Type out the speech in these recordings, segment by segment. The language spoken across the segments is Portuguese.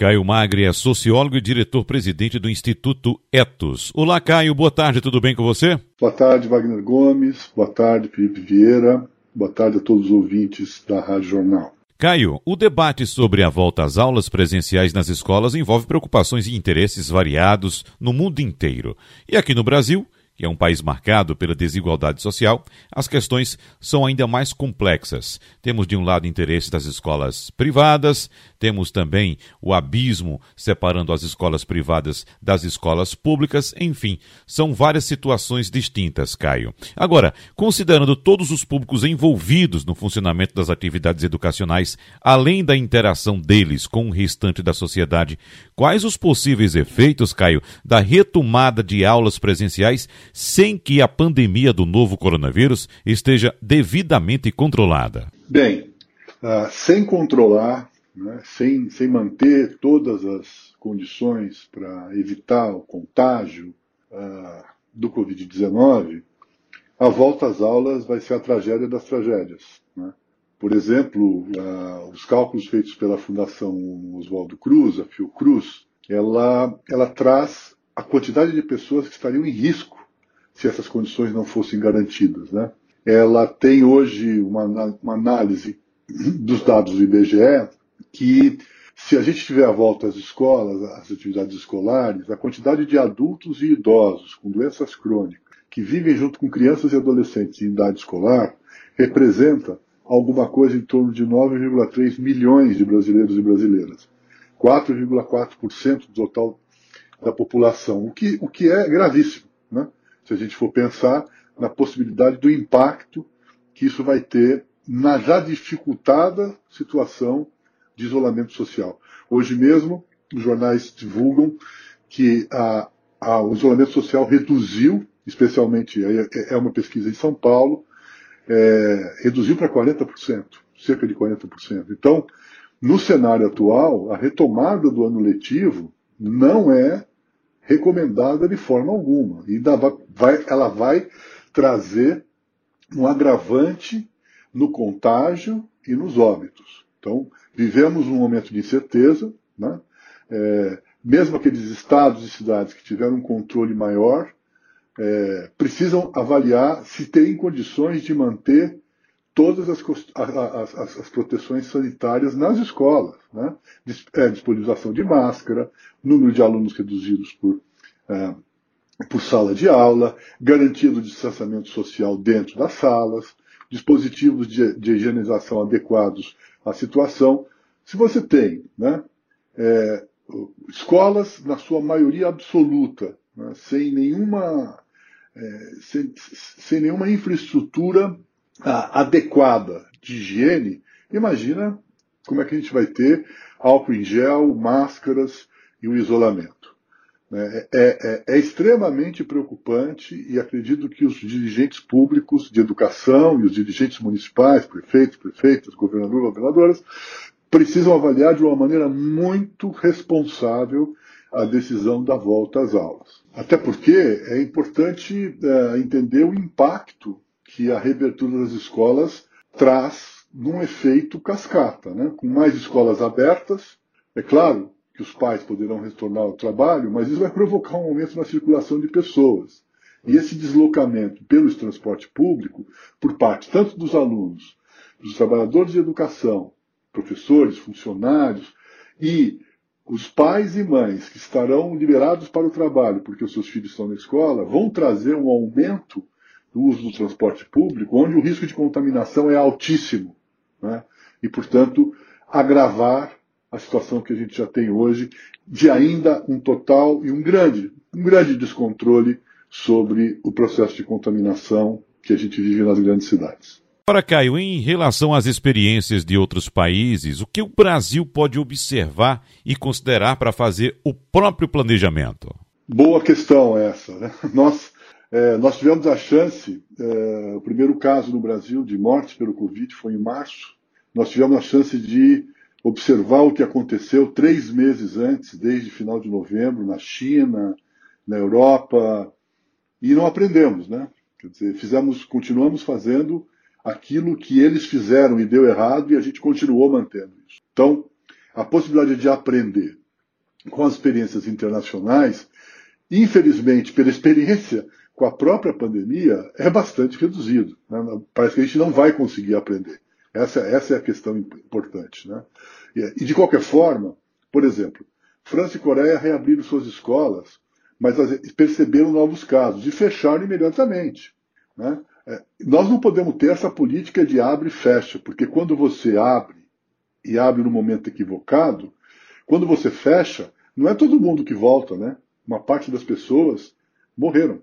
Caio Magri é sociólogo e diretor-presidente do Instituto Etos. Olá, Caio, boa tarde, tudo bem com você? Boa tarde, Wagner Gomes, boa tarde, Felipe Vieira, boa tarde a todos os ouvintes da Rádio Jornal. Caio, o debate sobre a volta às aulas presenciais nas escolas envolve preocupações e interesses variados no mundo inteiro. E aqui no Brasil, que é um país marcado pela desigualdade social, as questões são ainda mais complexas. Temos de um lado interesse das escolas privadas, temos também o abismo separando as escolas privadas das escolas públicas, enfim, são várias situações distintas, Caio. Agora, considerando todos os públicos envolvidos no funcionamento das atividades educacionais, além da interação deles com o restante da sociedade, quais os possíveis efeitos, Caio, da retomada de aulas presenciais sem que a pandemia do novo coronavírus esteja devidamente controlada? Bem, uh, sem controlar, né, sem, sem manter todas as condições para evitar o contágio uh, do Covid-19, a volta às aulas vai ser a tragédia das tragédias. Né? Por exemplo, uh, os cálculos feitos pela Fundação Oswaldo Cruz, a Fiocruz, ela, ela traz a quantidade de pessoas que estariam em risco se essas condições não fossem garantidas. Né? Ela tem hoje uma, uma análise dos dados do IBGE que se a gente tiver a volta às escolas, às atividades escolares, a quantidade de adultos e idosos com doenças crônicas que vivem junto com crianças e adolescentes em idade escolar representa alguma coisa em torno de 9,3 milhões de brasileiros e brasileiras. 4,4% do total da população, o que, o que é gravíssimo. Né? Se a gente for pensar na possibilidade do impacto que isso vai ter na já dificultada situação de isolamento social. Hoje mesmo, os jornais divulgam que a, a, o isolamento social reduziu, especialmente, é, é uma pesquisa em São Paulo, é, reduziu para 40%, cerca de 40%. Então, no cenário atual, a retomada do ano letivo não é recomendada de forma alguma. E vai, ela vai trazer um agravante no contágio e nos óbitos. Então, vivemos um momento de incerteza, né? É, mesmo aqueles estados e cidades que tiveram um controle maior, é, precisam avaliar se têm condições de manter todas as, as, as, as proteções sanitárias nas escolas. Né? É, disponibilização de máscara, número de alunos reduzidos por, é, por sala de aula, garantia do distanciamento social dentro das salas, dispositivos de, de higienização adequados à situação. Se você tem né, é, escolas, na sua maioria absoluta, né, sem nenhuma. É, sem, sem nenhuma infraestrutura adequada de higiene, imagina como é que a gente vai ter álcool em gel, máscaras e o isolamento. É, é, é, é, extremamente preocupante e acredito que os dirigentes públicos de educação e os dirigentes municipais, prefeitos, prefeitas, governadores, governadoras, precisam avaliar de uma maneira muito responsável a decisão da volta às aulas. Até porque é importante é, entender o impacto que a reabertura das escolas traz num efeito cascata. Né? Com mais escolas abertas, é claro que os pais poderão retornar ao trabalho, mas isso vai provocar um aumento na circulação de pessoas. E esse deslocamento pelo transporte público, por parte tanto dos alunos, dos trabalhadores de educação, professores, funcionários e os pais e mães que estarão liberados para o trabalho porque os seus filhos estão na escola, vão trazer um aumento do uso do transporte público, onde o risco de contaminação é altíssimo. Né? E, portanto, agravar a situação que a gente já tem hoje de ainda um total e um grande, um grande descontrole sobre o processo de contaminação que a gente vive nas grandes cidades. Agora, Caio, em relação às experiências de outros países, o que o Brasil pode observar e considerar para fazer o próprio planejamento? Boa questão essa. Né? Nós é, nós tivemos a chance, é, o primeiro caso no Brasil de morte pelo Covid foi em março. Nós tivemos a chance de observar o que aconteceu três meses antes, desde final de novembro, na China, na Europa, e não aprendemos, né? Quer dizer, fizemos, continuamos fazendo aquilo que eles fizeram e deu errado e a gente continuou mantendo isso. Então, a possibilidade de aprender com as experiências internacionais, infelizmente, pela experiência com a própria pandemia, é bastante reduzido. Né? Parece que a gente não vai conseguir aprender. Essa, essa é a questão importante. Né? E, de qualquer forma, por exemplo, França e Coreia reabriram suas escolas, mas perceberam novos casos e fecharam imediatamente. Né? É, nós não podemos ter essa política de abre e fecha, porque quando você abre e abre no momento equivocado, quando você fecha, não é todo mundo que volta, né? Uma parte das pessoas morreram.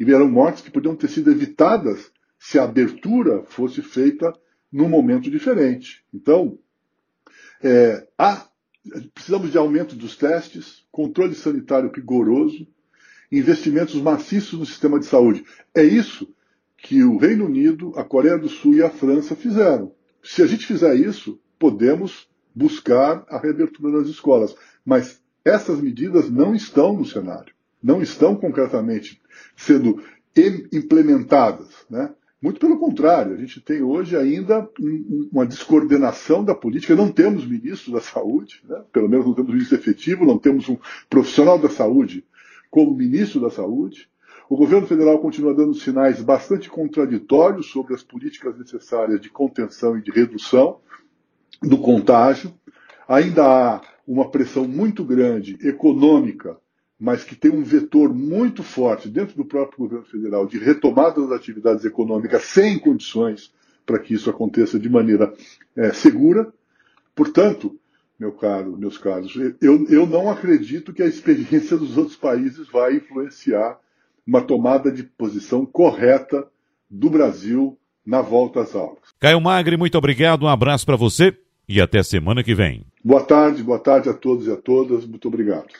E eram mortes que podiam ter sido evitadas se a abertura fosse feita num momento diferente. Então, é, há, precisamos de aumento dos testes, controle sanitário rigoroso, investimentos maciços no sistema de saúde. É isso que o Reino Unido, a Coreia do Sul e a França fizeram. Se a gente fizer isso, podemos buscar a reabertura das escolas. Mas essas medidas não estão no cenário, não estão concretamente sendo implementadas. Né? Muito pelo contrário, a gente tem hoje ainda uma descoordenação da política. Não temos ministro da saúde, né? pelo menos não temos ministro efetivo, não temos um profissional da saúde como ministro da saúde. O governo federal continua dando sinais bastante contraditórios sobre as políticas necessárias de contenção e de redução do contágio. Ainda há uma pressão muito grande econômica, mas que tem um vetor muito forte dentro do próprio governo federal de retomada das atividades econômicas sem condições para que isso aconteça de maneira é, segura. Portanto, meu caro, meus caros, eu, eu não acredito que a experiência dos outros países vai influenciar uma tomada de posição correta do Brasil na volta às aulas. Caio Magre, muito obrigado, um abraço para você e até semana que vem. Boa tarde, boa tarde a todos e a todas, muito obrigado.